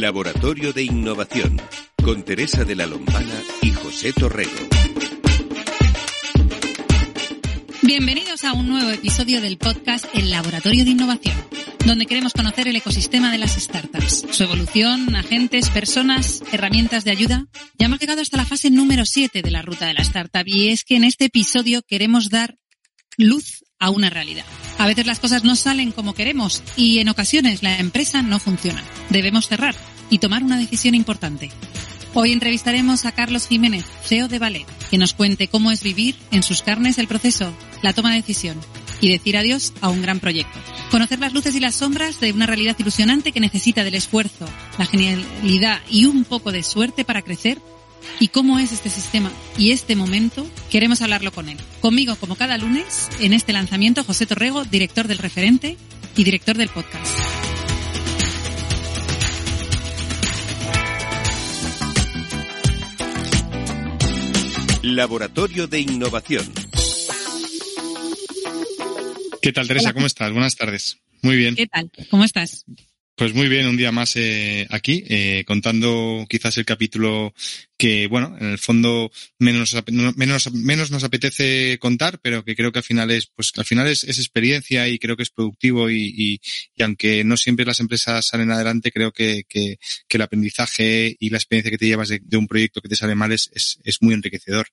Laboratorio de Innovación con Teresa de la Lombana y José Torrego. Bienvenidos a un nuevo episodio del podcast El Laboratorio de Innovación, donde queremos conocer el ecosistema de las startups, su evolución, agentes, personas, herramientas de ayuda. Ya hemos llegado hasta la fase número 7 de la ruta de la startup y es que en este episodio queremos dar luz a una realidad. A veces las cosas no salen como queremos y en ocasiones la empresa no funciona. Debemos cerrar y tomar una decisión importante. Hoy entrevistaremos a Carlos Jiménez, CEO de Ballet, que nos cuente cómo es vivir en sus carnes el proceso, la toma de decisión y decir adiós a un gran proyecto. Conocer las luces y las sombras de una realidad ilusionante que necesita del esfuerzo, la genialidad y un poco de suerte para crecer y cómo es este sistema y este momento, queremos hablarlo con él. Conmigo, como cada lunes, en este lanzamiento, José Torrego, director del referente y director del podcast. Laboratorio de Innovación. ¿Qué tal, Teresa? ¿Cómo estás? Buenas tardes. Muy bien. ¿Qué tal? ¿Cómo estás? Pues muy bien, un día más eh, aquí, eh, contando quizás el capítulo que, bueno, en el fondo menos, menos, menos nos apetece contar, pero que creo que al final es, pues al final es, es experiencia y creo que es productivo y, y, y, aunque no siempre las empresas salen adelante, creo que, que, que el aprendizaje y la experiencia que te llevas de, un proyecto que te sale mal es, es, es muy enriquecedor.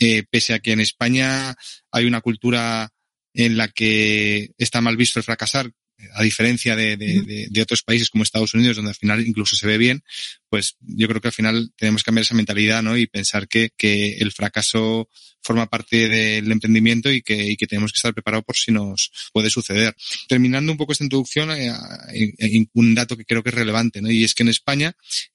Eh, pese a que en España hay una cultura en la que está mal visto el fracasar, a diferencia de, de, de, de, otros países como Estados Unidos, donde al final incluso se ve bien, pues yo creo que al final tenemos que cambiar esa mentalidad, ¿no? Y pensar que, que el fracaso forma parte del emprendimiento y que, y que tenemos que estar preparados por si nos puede suceder. Terminando un poco esta introducción, eh, un dato que creo que es relevante, ¿no? Y es que en España,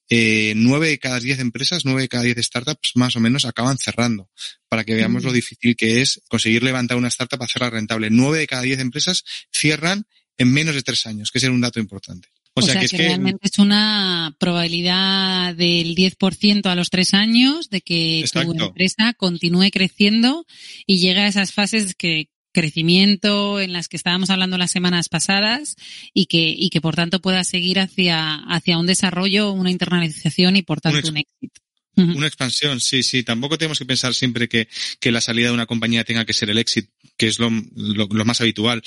eh, nueve de cada diez empresas, nueve de cada diez startups más o menos acaban cerrando, para que veamos mm. lo difícil que es conseguir levantar una startup a hacerla rentable. Nueve de cada diez empresas cierran en menos de tres años, que es un dato importante. O, o sea, sea, que, es que, realmente es una probabilidad del 10% a los tres años de que Exacto. tu empresa continúe creciendo y llegue a esas fases que crecimiento en las que estábamos hablando las semanas pasadas y que, y que por tanto pueda seguir hacia, hacia un desarrollo, una internalización y por tanto un éxito. Una expansión, sí, sí. Tampoco tenemos que pensar siempre que, que la salida de una compañía tenga que ser el éxito, que es lo, lo, lo, más habitual.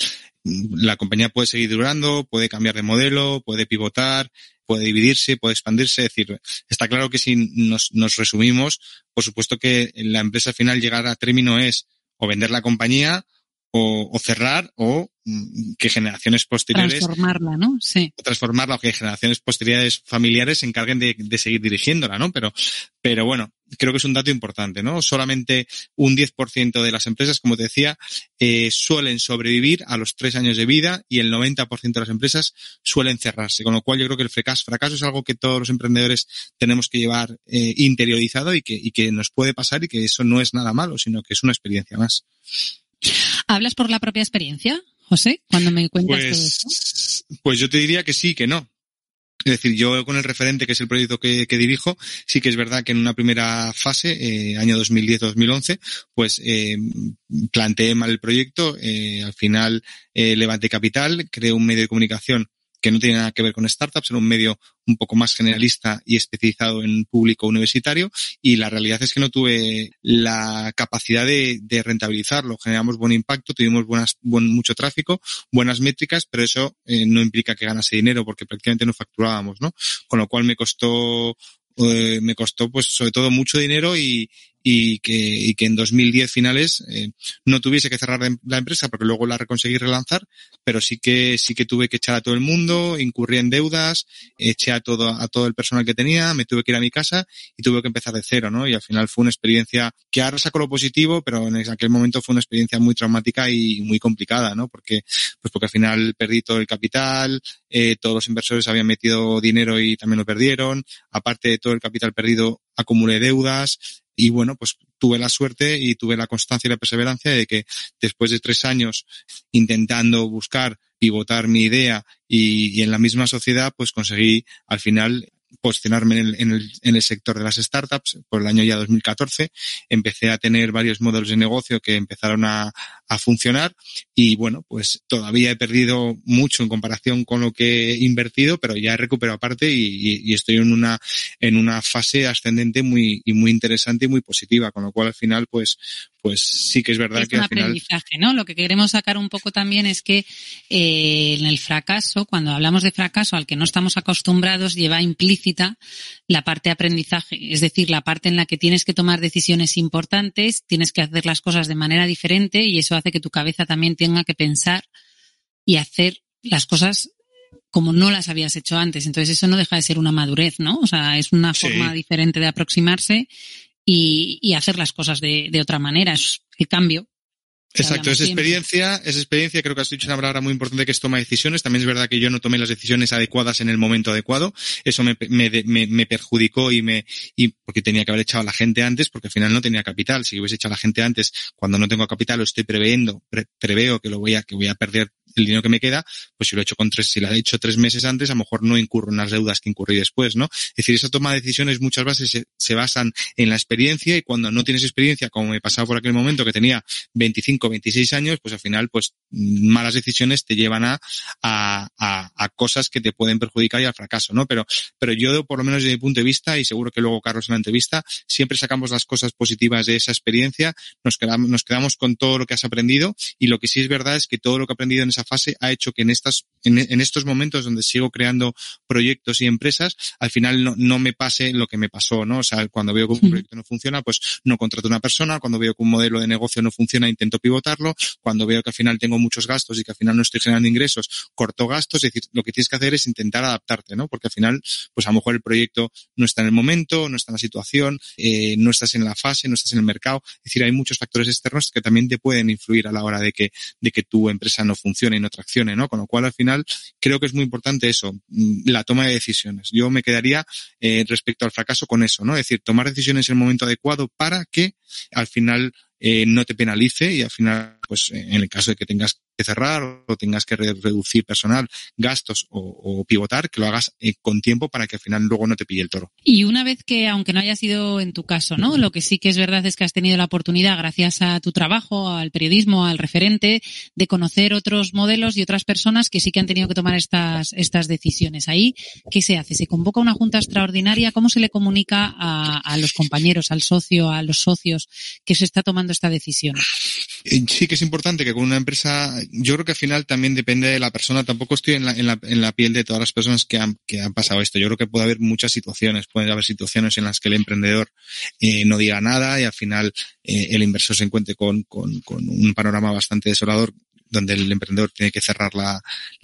La compañía puede seguir durando, puede cambiar de modelo, puede pivotar, puede dividirse, puede expandirse. Es decir, está claro que si nos, nos resumimos, por supuesto que la empresa final llegar a término es o vender la compañía o, o cerrar o mm, que generaciones posteriores transformarla, ¿no? Sí. Transformarla o que generaciones posteriores familiares se encarguen de, de, seguir dirigiéndola, ¿no? Pero, pero bueno, creo que es un dato importante, ¿no? Solamente un 10% de las empresas, como te decía, eh, suelen sobrevivir a los tres años de vida y el 90% de las empresas suelen cerrarse. Con lo cual yo creo que el fracaso, fracaso es algo que todos los emprendedores tenemos que llevar eh, interiorizado y que, y que nos puede pasar y que eso no es nada malo, sino que es una experiencia más. ¿Hablas por la propia experiencia, José, cuando me cuentas pues, todo esto? Pues yo te diría que sí, que no. Es decir, yo con el referente, que es el proyecto que, dirijo, sí que es verdad que en una primera fase, eh, año 2010-2011, pues eh, planteé mal el proyecto, eh, al final eh, levanté capital, creé un medio de comunicación que no tiene nada que ver con startups, era un medio un poco más generalista y especializado en público universitario y la realidad es que no tuve la capacidad de, rentabilizarlo. Generamos buen impacto, tuvimos buenas, buen, mucho tráfico, buenas métricas, pero eso eh, no implica que ganase dinero porque prácticamente no facturábamos, ¿no? Con lo cual me costó eh, me costó pues sobre todo mucho dinero y, y que, y que en 2010 finales eh, no tuviese que cerrar la empresa porque luego la conseguí relanzar, pero sí que sí que tuve que echar a todo el mundo, incurrí en deudas, eché a todo a todo el personal que tenía, me tuve que ir a mi casa y tuve que empezar de cero, ¿no? Y al final fue una experiencia que ahora saco lo positivo, pero en aquel momento fue una experiencia muy traumática y muy complicada, ¿no? Porque pues porque al final perdí todo el capital, eh, todos los inversores habían metido dinero y también lo perdieron, aparte de todo el capital perdido acumulé deudas, y bueno, pues tuve la suerte y tuve la constancia y la perseverancia de que después de tres años intentando buscar pivotar mi idea y, y en la misma sociedad, pues conseguí al final posicionarme en el, en, el, en el, sector de las startups por el año ya 2014. Empecé a tener varios modelos de negocio que empezaron a, a funcionar y bueno, pues todavía he perdido mucho en comparación con lo que he invertido, pero ya he recuperado parte y, y, estoy en una, en una fase ascendente muy, y muy interesante y muy positiva, con lo cual al final pues, pues sí que es verdad es que un al final... aprendizaje, ¿no? Lo que queremos sacar un poco también es que eh, en el fracaso, cuando hablamos de fracaso al que no estamos acostumbrados, lleva implícita la parte de aprendizaje, es decir, la parte en la que tienes que tomar decisiones importantes, tienes que hacer las cosas de manera diferente y eso hace que tu cabeza también tenga que pensar y hacer las cosas como no las habías hecho antes. Entonces eso no deja de ser una madurez, ¿no? O sea, es una Sí. forma diferente de aproximarse y, y hacer las cosas de, de otra manera. Es el cambio. Exacto, es experiencia, es experiencia, creo que has dicho una palabra muy importante que es toma de decisiones. También es verdad que yo no tomé las decisiones adecuadas en el momento adecuado. Eso me, me, me, me perjudicó y me, y porque tenía que haber echado a la gente antes, porque al final no tenía capital. Si hubiese echado a la gente antes, cuando no tengo capital, lo estoy previendo, pre- preveo que lo voy a, que voy a perder el dinero que me queda, pues si lo he hecho con tres, si lo he hecho tres meses antes, a lo mejor no incurro en las deudas que incurrí después, ¿no? Es decir, esa toma de decisiones muchas veces se, se basan en la experiencia y cuando no tienes experiencia, como me pasaba por aquel momento que tenía 25, 26 años, pues al final, pues malas decisiones te llevan a, a, a, a cosas que te pueden perjudicar y al fracaso, ¿no? Pero, pero yo, por lo menos desde mi punto de vista, y seguro que luego Carlos en la entrevista, siempre sacamos las cosas positivas de esa experiencia, nos quedamos, nos quedamos con todo lo que has aprendido y lo que sí es verdad es que todo lo que he aprendido en esa fase ha hecho que en estas, en, en estos momentos donde sigo creando proyectos y empresas, al final no, no me pase lo que me pasó, ¿no? O sea, cuando veo que un proyecto no funciona, pues no contrato a una persona, cuando veo que un modelo de negocio no funciona, intento pivotarlo, cuando veo que al final tengo muchos gastos y que al final no estoy generando ingresos, corto gastos, es decir, lo que tienes que hacer es intentar adaptarte, ¿no? Porque al final, pues a lo mejor el proyecto no está en el momento, no está en la situación, eh, no estás en la fase, no estás en el mercado, es decir, hay muchos factores externos que también te pueden influir a la hora de que, de que tu empresa no funcione y no traccione, ¿no? Con lo cual, al final, creo que es muy importante eso, mm, la toma de decisiones. Yo me quedaría eh, respecto al fracaso con eso, ¿no? Es decir, tomar decisiones en el momento adecuado para que al final eh, no te penalice y al final, pues en el caso de que tengas que cerrar o tengas que re- reducir personal, gastos o, o pivotar, que lo hagas eh, con tiempo para que al final luego no te pille el toro. Y una vez que, aunque no haya sido en tu caso, ¿no? Lo que sí que es verdad es que has tenido la oportunidad, gracias a tu trabajo, al periodismo, al referente, de conocer otros modelos y otras personas que sí que han tenido que tomar estas, estas decisiones. Ahí, ¿qué se hace? ¿Se convoca una junta extraordinaria? ¿Cómo se le comunica a, a los compañeros, al socio, a los socios que se está tomando esta decisión? Eh, Sí que es importante que con una empresa, yo creo que al final también depende de la persona, tampoco estoy en la, en la, piel de todas las personas que han, que han pasado esto. Yo creo que puede haber muchas situaciones, puede haber situaciones en las que el emprendedor eh, no diga nada y al final eh, el inversor se encuentre con, un panorama bastante desolador donde el emprendedor tiene que cerrar la,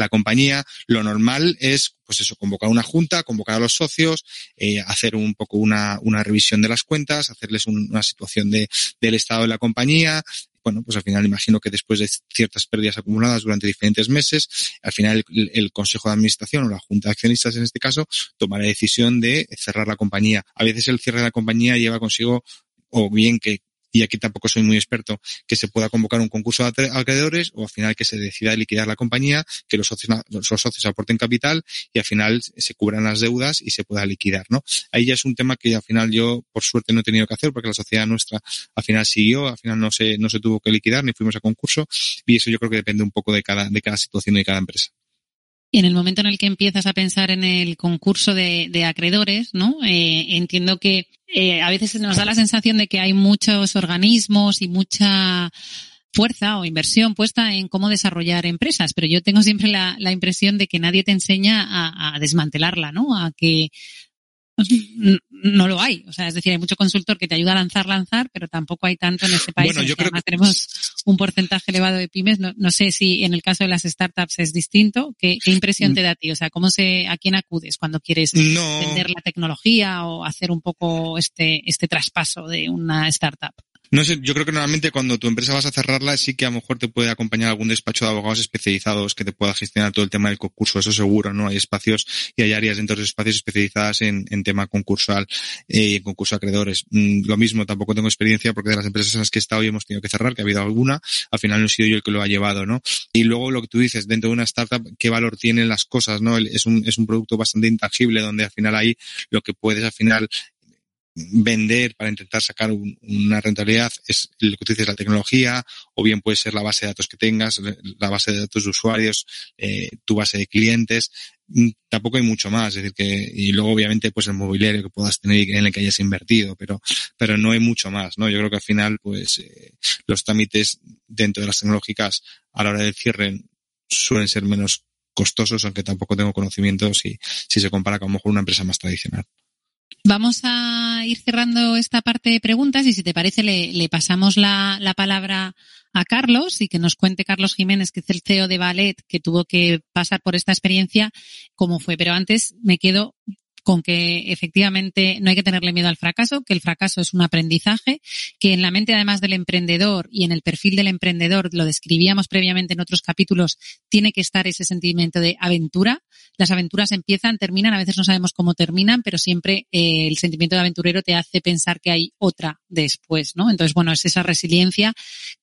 compañía. Lo normal es, pues eso, convocar una junta, convocar a los socios, eh, hacer un poco una, revisión de las cuentas, hacerles un- una situación de, del estado de la compañía, bueno, pues al final imagino que después de ciertas pérdidas acumuladas durante diferentes meses, al final el, Consejo de Administración o la Junta de Accionistas en este caso tomará la decisión de cerrar la compañía. A veces el cierre de la compañía lleva consigo o bien que y aquí tampoco soy muy experto, que se pueda convocar un concurso de acre- acreedores o al final que se decida liquidar la compañía, que los socios, los socios aporten capital y al final se cubran las deudas y se pueda liquidar, ¿no? Ahí ya es un tema que al final yo, por suerte, no he tenido que hacer porque la sociedad nuestra al final siguió, al final no se, no se tuvo que liquidar ni fuimos a concurso y eso yo creo que depende un poco de cada, de cada situación y de cada empresa. Y en el momento en el que empiezas a pensar en el concurso de, de acreedores, ¿no? Eh, entiendo que eh, a veces nos da la sensación de que hay muchos organismos y mucha fuerza o inversión puesta en cómo desarrollar empresas, pero yo tengo siempre la, impresión de que nadie te enseña a, a desmantelarla, ¿no? A que no lo hay. O sea, es decir, hay mucho consultor que te ayuda a lanzar, lanzar, pero tampoco hay tanto en este país. Bueno, yo creo además que- tenemos un porcentaje elevado de pymes. No, no sé si en el caso de las startups es distinto. ¿Qué, qué impresión te da a ti? O sea, ¿cómo se, a quién acudes cuando quieres No. vender la tecnología o hacer un poco este, este traspaso de una startup? No sé, yo creo que normalmente cuando tu empresa vas a cerrarla sí que a lo mejor te puede acompañar algún despacho de abogados especializados que te pueda gestionar todo el tema del concurso, eso seguro, ¿no? Hay espacios y hay áreas dentro de esos espacios especializadas en, en tema concursal eh, y en concurso de acreedores. Mm, lo mismo, tampoco tengo experiencia porque de las empresas en las que he estado y hemos tenido que cerrar, que ha habido alguna, al final no he sido yo el que lo ha llevado, ¿no? Y luego lo que tú dices, dentro de una startup, ¿qué valor tienen las cosas, no? Es un, es un producto bastante intangible donde al final ahí lo que puedes al final vender para intentar sacar una rentabilidad es lo que tú dices, la tecnología, o bien puede ser la base de datos que tengas, la base de datos de usuarios, eh, tu base de clientes. Mm, tampoco hay mucho más, es decir que, y luego obviamente pues el mobiliario que puedas tener en el que hayas invertido, pero, pero no hay mucho más, ¿no? Yo creo que al final, pues, eh, los trámites dentro de las tecnológicas a la hora del cierre suelen ser menos costosos, aunque tampoco tengo conocimiento si, si se compara con mejor una empresa más tradicional. Vamos a ir cerrando esta parte de preguntas y si te parece le, pasamos la, la, palabra a Carlos y que nos cuente Carlos Jiménez, que es el CEO de Ballet, que tuvo que pasar por esta experiencia, cómo fue. Pero antes me quedo con que efectivamente no hay que tenerle miedo al fracaso, que el fracaso es un aprendizaje, que en la mente además del emprendedor y en el perfil del emprendedor, lo describíamos previamente en otros capítulos, tiene que estar ese sentimiento de aventura. Las aventuras empiezan, terminan, a veces no sabemos cómo terminan, pero siempre eh, el sentimiento de aventurero te hace pensar que hay otra después, ¿no? Entonces, bueno, es esa resiliencia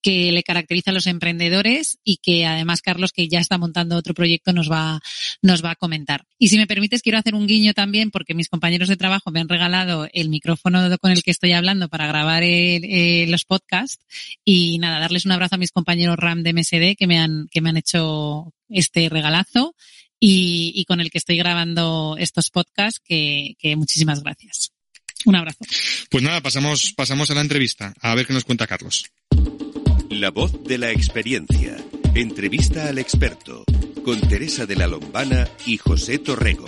que le caracteriza a los emprendedores y que además Carlos, que ya está montando otro proyecto, nos va, nos va a comentar. Y si me permites, quiero hacer un guiño también porque mis compañeros de trabajo me han regalado el micrófono con el que estoy hablando para grabar los podcasts y nada, darles un abrazo a mis compañeros RAM de MSD que me han, que me han hecho este regalazo y, con el que estoy grabando estos podcasts que, que muchísimas gracias. Un abrazo. Pues nada, pasamos, pasamos a la entrevista. A ver qué nos cuenta Carlos. La voz de la experiencia. Entrevista al experto. Con Teresa de la Lombana y José Torrego.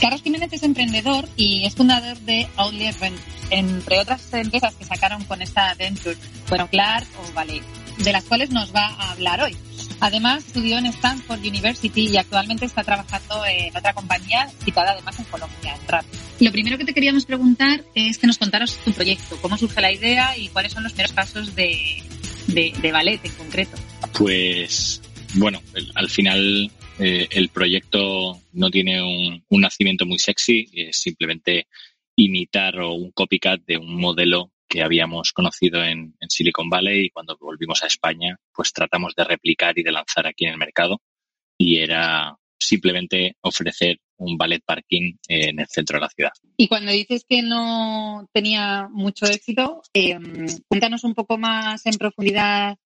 Carlos Jiménez es emprendedor y es fundador de Outlier Ventures, entre otras empresas que sacaron con esta venture fueron Clark o Ballet, de las cuales nos va a hablar hoy. Además, estudió en Stanford University y actualmente está trabajando en otra compañía citada además en Colombia, en RAP. Lo primero que te queríamos preguntar es que nos contaras tu proyecto, cómo surge la idea y cuáles son los primeros pasos de, de, ballet en concreto. Pues, bueno, al final eh, el proyecto no tiene un, nacimiento muy sexy, es simplemente imitar o un copycat de un modelo que habíamos conocido en, Silicon Valley y cuando volvimos a España, pues tratamos de replicar y de lanzar aquí en el mercado y era simplemente ofrecer un ballet parking en el centro de la ciudad. Y cuando dices que no tenía mucho éxito, eh, cuéntanos un poco más en profundidad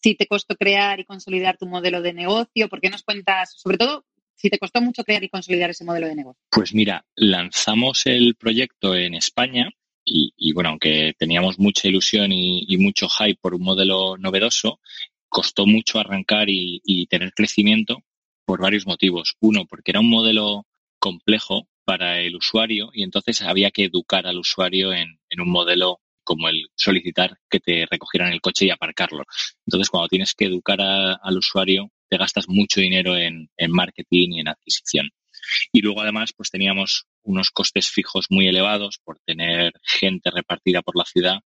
si te costó crear y consolidar tu modelo de negocio? ¿Por qué nos cuentas, sobre todo, si te costó mucho crear y consolidar ese modelo de negocio? Pues mira, lanzamos el proyecto en España y, bueno, aunque teníamos mucha ilusión y, mucho hype por un modelo novedoso, costó mucho arrancar y, tener crecimiento por varios motivos. Uno, porque era un modelo complejo para el usuario y entonces había que educar al usuario en un modelo como el solicitar que te recogieran el coche y aparcarlo. Entonces, cuando tienes que educar al usuario, te gastas mucho dinero en, marketing y en adquisición. Y luego, además, pues teníamos unos costes fijos muy elevados por tener gente repartida por la ciudad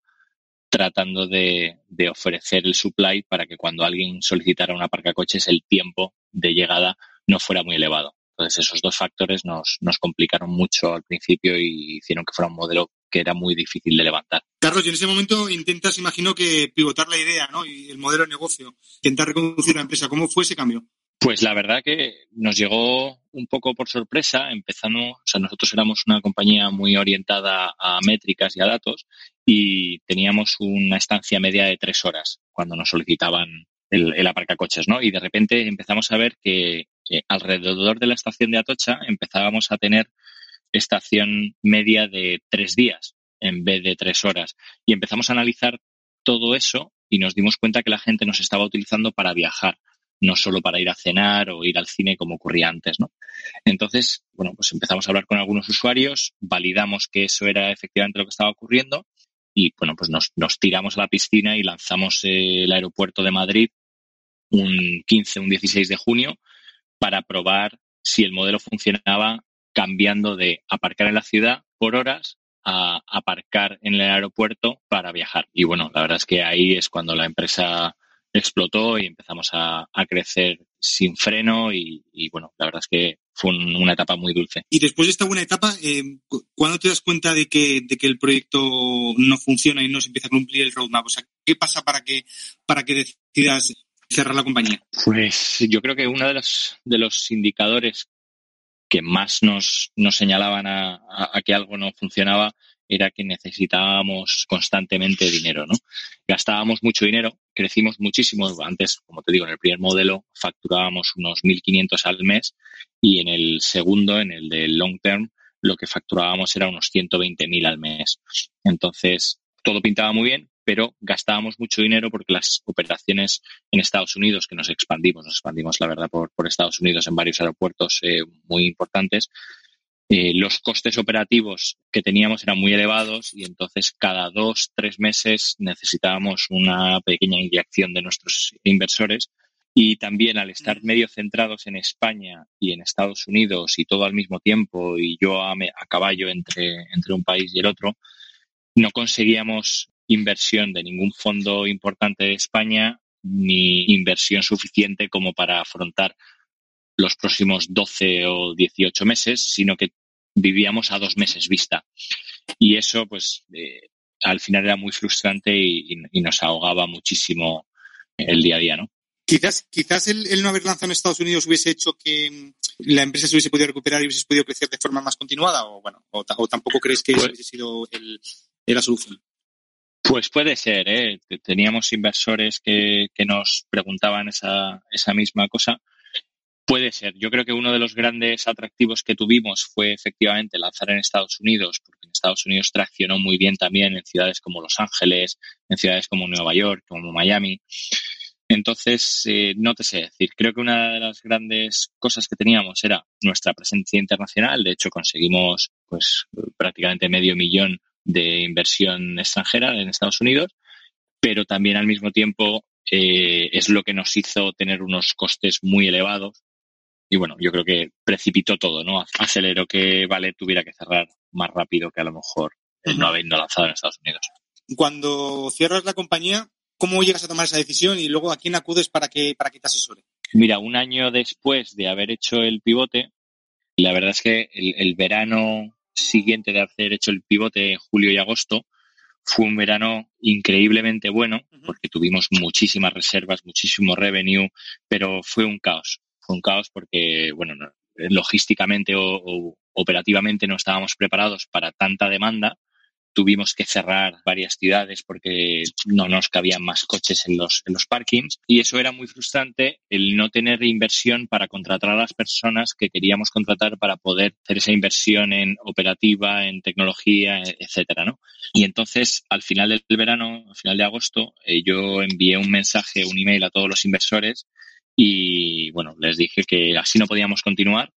tratando de, ofrecer el supply para que cuando alguien solicitara un aparcacoches el tiempo de llegada no fuera muy elevado. Entonces esos dos factores nos, nos complicaron mucho al principio y hicieron que fuera un modelo que era muy difícil de levantar. Carlos, y en ese momento intentas, imagino que pivotar la idea, ¿no? Y el modelo de negocio, intentar reconducir la empresa. ¿Cómo fue ese cambio? Pues la verdad que nos llegó un poco por sorpresa, empezando, o sea, nosotros éramos una compañía muy orientada a métricas y a datos y teníamos una estancia media de tres horas cuando nos solicitaban el, el aparcacoches, ¿no? Y de repente empezamos a ver que alrededor de la estación de Atocha empezábamos a tener estación media de tres días en vez de tres horas. Y empezamos a analizar todo eso y nos dimos cuenta que la gente nos estaba utilizando para viajar, no solo para ir a cenar o ir al cine como ocurría antes, ¿no? Entonces, bueno, pues empezamos a hablar con algunos usuarios, validamos que eso era efectivamente lo que estaba ocurriendo y, bueno, pues nos, tiramos a la piscina y lanzamos el aeropuerto de Madrid un 15, un 16 de junio para probar si el modelo funcionaba cambiando de aparcar en la ciudad por horas a aparcar en el aeropuerto para viajar. Y bueno, la verdad es que ahí es cuando la empresa explotó y empezamos a, crecer sin freno y, bueno, la verdad es que fue una etapa muy dulce. Y después de esta buena etapa, eh, ¿cuándo te das cuenta de que, de que el proyecto no funciona y no se empieza a cumplir el roadmap? O sea, ¿qué pasa para que, para que decidas cerrar la compañía? Pues yo creo que uno de los, de los indicadores que más nos, nos señalaban a, que algo no funcionaba era que necesitábamos constantemente dinero, ¿no? Gastábamos mucho dinero, crecimos muchísimo. Antes, como te digo, en el primer modelo facturábamos unos 1.500 al mes y en el segundo, en el de long term, lo que facturábamos era unos 120.000 al mes. Entonces, todo pintaba muy bien, pero gastábamos mucho dinero porque las operaciones en Estados Unidos, que nos expandimos, nos expandimos, la verdad, por, Estados Unidos en varios aeropuertos eh, muy importantes, eh, los costes operativos que teníamos eran muy elevados y entonces cada dos, tres meses necesitábamos una pequeña inyección de nuestros inversores. Y también al estar medio centrados en España y en Estados Unidos y todo al mismo tiempo y yo a, a caballo entre, entre un país y el otro, no conseguíamos inversión de ningún fondo importante de España ni inversión suficiente como para afrontar los próximos 12 o 18 meses, sino que vivíamos a dos meses vista. Y eso, pues, eh, al final era muy frustrante y, nos ahogaba muchísimo el día a día, ¿no? Quizás, quizás el, no haber lanzado en Estados Unidos hubiese hecho que la empresa se hubiese podido recuperar y hubiese podido crecer de forma más continuada, o bueno, o, tampoco crees que eso pues hubiese sido el, la solución. Pues puede ser, ¿eh? Teníamos inversores que, que nos preguntaban esa, esa misma cosa. Puede ser. Yo creo que uno de los grandes atractivos que tuvimos fue efectivamente lanzar en Estados Unidos, porque en Estados Unidos traccionó muy bien también en ciudades como Los Ángeles, en ciudades como Nueva York, como Miami. Entonces, eh, no te sé decir. Creo que una de las grandes cosas que teníamos era nuestra presencia internacional. De hecho, conseguimos pues prácticamente medio millón de inversión extranjera en Estados Unidos, pero también al mismo tiempo eh, es lo que nos hizo tener unos costes muy elevados. Y bueno, yo creo que precipitó todo, ¿no? Aceleró que Vale tuviera que cerrar más rápido que a lo mejor no habiendo lanzado en Estados Unidos. Cuando cierras la compañía, ¿cómo llegas a tomar esa decisión y luego a quién acudes para que, para que te asesore? Mira, un año después de haber hecho el pivote, la verdad es que el verano siguiente de haber hecho el pivote en julio y agosto, fue un verano increíblemente bueno porque tuvimos muchísimas reservas, muchísimo revenue, pero fue un caos. Fue un caos porque, bueno, logísticamente o operativamente no estábamos preparados para tanta demanda tuvimos que cerrar varias ciudades porque no nos cabían más coches en los, en los parkings y eso era muy frustrante el no tener inversión para contratar a las personas que queríamos contratar para poder hacer esa inversión en operativa, en tecnología, etcétera, ¿no? Y entonces, al final del verano, al final de agosto, eh, yo envié un mensaje, un email a todos los inversores y, bueno, les dije que así no podíamos continuar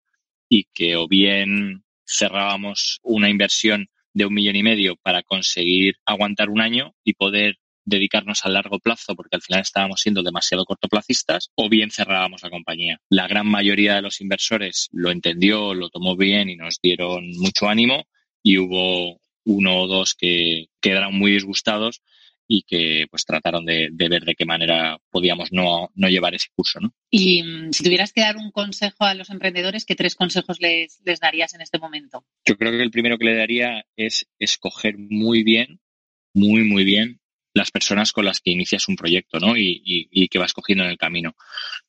y que o bien cerrábamos una inversión de un millón y medio para conseguir aguantar un año y poder dedicarnos a largo plazo porque al final estábamos siendo demasiado cortoplacistas o bien cerrábamos la compañía. La gran mayoría de los inversores lo entendió, lo tomó bien y nos dieron mucho ánimo y hubo uno o dos que quedaron muy disgustados y que pues trataron de, ver de qué manera podíamos no, llevar ese curso. ¿no? Y mm, si tuvieras que dar un consejo a los emprendedores, ¿qué tres consejos les, les darías en este momento? Yo creo que el primero que le daría es escoger muy bien, muy, muy bien las personas con las que inicias un proyecto ¿no? y, y, que vas cogiendo en el camino.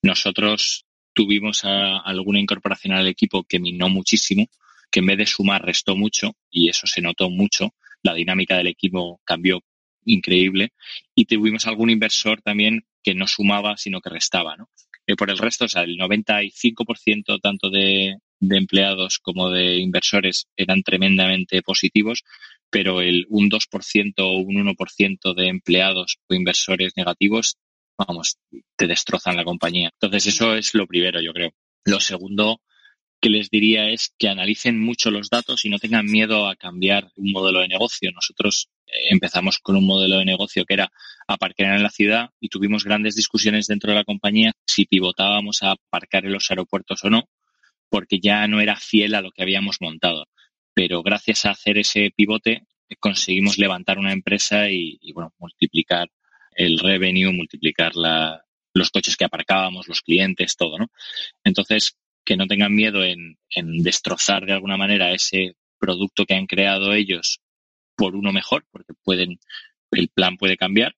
Nosotros tuvimos alguna incorporación al equipo que minó muchísimo, que en vez de sumar restó mucho y eso se notó mucho. La dinámica del equipo cambió increíble y tuvimos algún inversor también que no sumaba, sino que restaba, ¿no? Eh, por el resto, o sea, el 95% tanto de, empleados como de inversores eran tremendamente positivos, pero el un 2% o un 1% de empleados o inversores negativos, vamos, te destrozan la compañía. Entonces, eso es lo primero, yo creo. Lo segundo que les diría es que analicen mucho los datos y no tengan miedo a cambiar un modelo de negocio. Nosotros empezamos con un modelo de negocio que era aparcar en la ciudad y tuvimos grandes discusiones dentro de la compañía si pivotábamos a aparcar en los aeropuertos o no, porque ya no era fiel a lo que habíamos montado. Pero gracias a hacer ese pivote conseguimos levantar una empresa y, bueno, multiplicar el revenue, multiplicar la, los coches que aparcábamos, los clientes, todo, ¿no? Entonces, que no tengan miedo en, en destrozar de alguna manera ese producto que han creado ellos por uno mejor, porque pueden, el plan puede cambiar.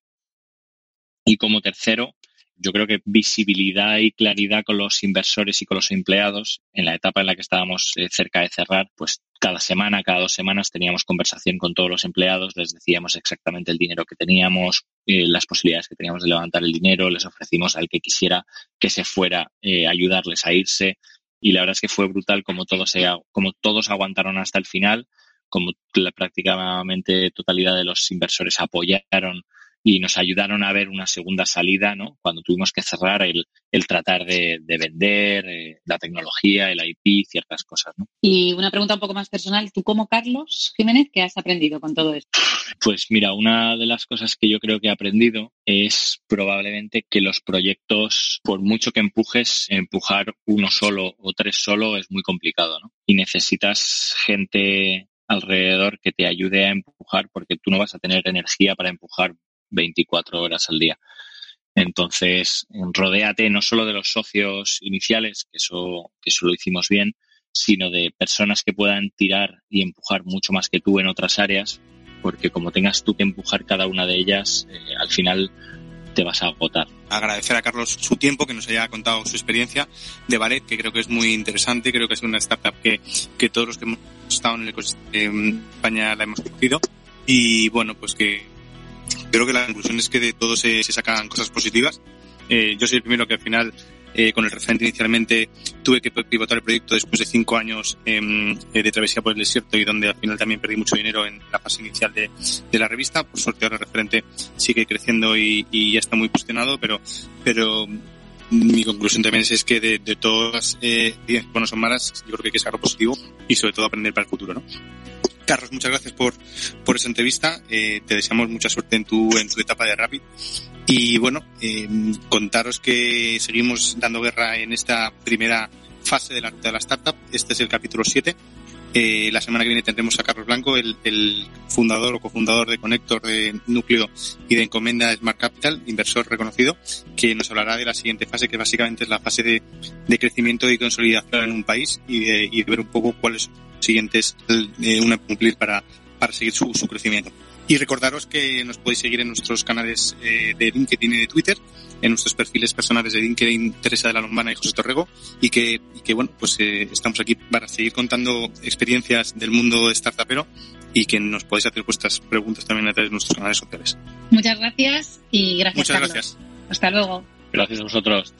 Y como tercero, yo creo que visibilidad y claridad con los inversores y con los empleados en la etapa en la que estábamos eh, cerca de cerrar, pues cada semana, cada dos semanas teníamos conversación con todos los empleados, les decíamos exactamente el dinero que teníamos, eh, las posibilidades que teníamos de levantar el dinero, les ofrecimos al que quisiera que se fuera eh, ayudarles a irse y la verdad es que fue brutal como todos, se, como todos aguantaron hasta el final, como la prácticamente totalidad de los inversores apoyaron y nos ayudaron a ver una segunda salida, ¿no? Cuando tuvimos que cerrar el, el tratar de, de vender eh, la tecnología, el IP, ciertas cosas, ¿no? Y una pregunta un poco más personal. ¿Tú como Carlos Jiménez qué has aprendido con todo esto? Pues mira, una de las cosas que yo creo que he aprendido es probablemente que los proyectos, por mucho que empujes, empujar uno solo o tres solo es muy complicado, ¿no? Y necesitas gente alrededor que te ayude a empujar porque tú no vas a tener energía para empujar 24 horas al día. Entonces, rodéate no solo de los socios iniciales, que eso, que eso lo hicimos bien, sino de personas que puedan tirar y empujar mucho más que tú en otras áreas, porque como tengas tú que empujar cada una de ellas, eh, al final te vas a agotar. Agradecer a Carlos su tiempo, que nos haya contado su experiencia de Ballet, que creo que es muy interesante, creo que es una startup que, que todos los que hemos estado en el ecosistema en España la hemos conocido y bueno, pues que creo que la conclusión es que de todo se, se sacan cosas positivas. Eh, yo soy el primero que al final, eh, con el referente inicialmente, tuve que pivotar el proyecto después de cinco años eh, de travesía por el desierto y donde al final también perdí mucho dinero en la fase inicial de, de la revista. Por suerte ahora el referente sigue creciendo y, y ya está muy posicionado, pero, pero mi conclusión también es, que de, de todas eh, buenas o malas, yo creo que hay que sacar positivo y sobre todo aprender para el futuro, ¿no? Carlos, muchas gracias por, por esa entrevista. Eh, te deseamos mucha suerte en tu, en tu etapa de Rapid. Y bueno, eh, contaros que seguimos dando guerra en esta primera fase de la, de la startup. Este es el capítulo 7. Eh, la semana que viene tendremos a Carlos Blanco, el, fundador o cofundador de Connector de Núcleo y de Encomenda Smart Capital, inversor reconocido, que nos hablará de la siguiente fase, que básicamente es la fase de, crecimiento y consolidación en un país y de, y de ver un poco cuáles son los siguientes eh, una cumplir para, seguir su crecimiento. Y recordaros que nos podéis seguir en nuestros canales eh, de LinkedIn y de Twitter, en nuestros perfiles personales de LinkedIn, Teresa de la Lombana y José Torrego, y que, y que bueno, pues eh, estamos aquí para seguir contando experiencias del mundo startupero y que nos podéis hacer vuestras preguntas también a través de nuestros canales sociales. Muchas gracias y gracias. Muchas Carlos. gracias. Hasta luego. Gracias a vosotros.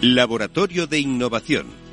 Laboratorio de Innovación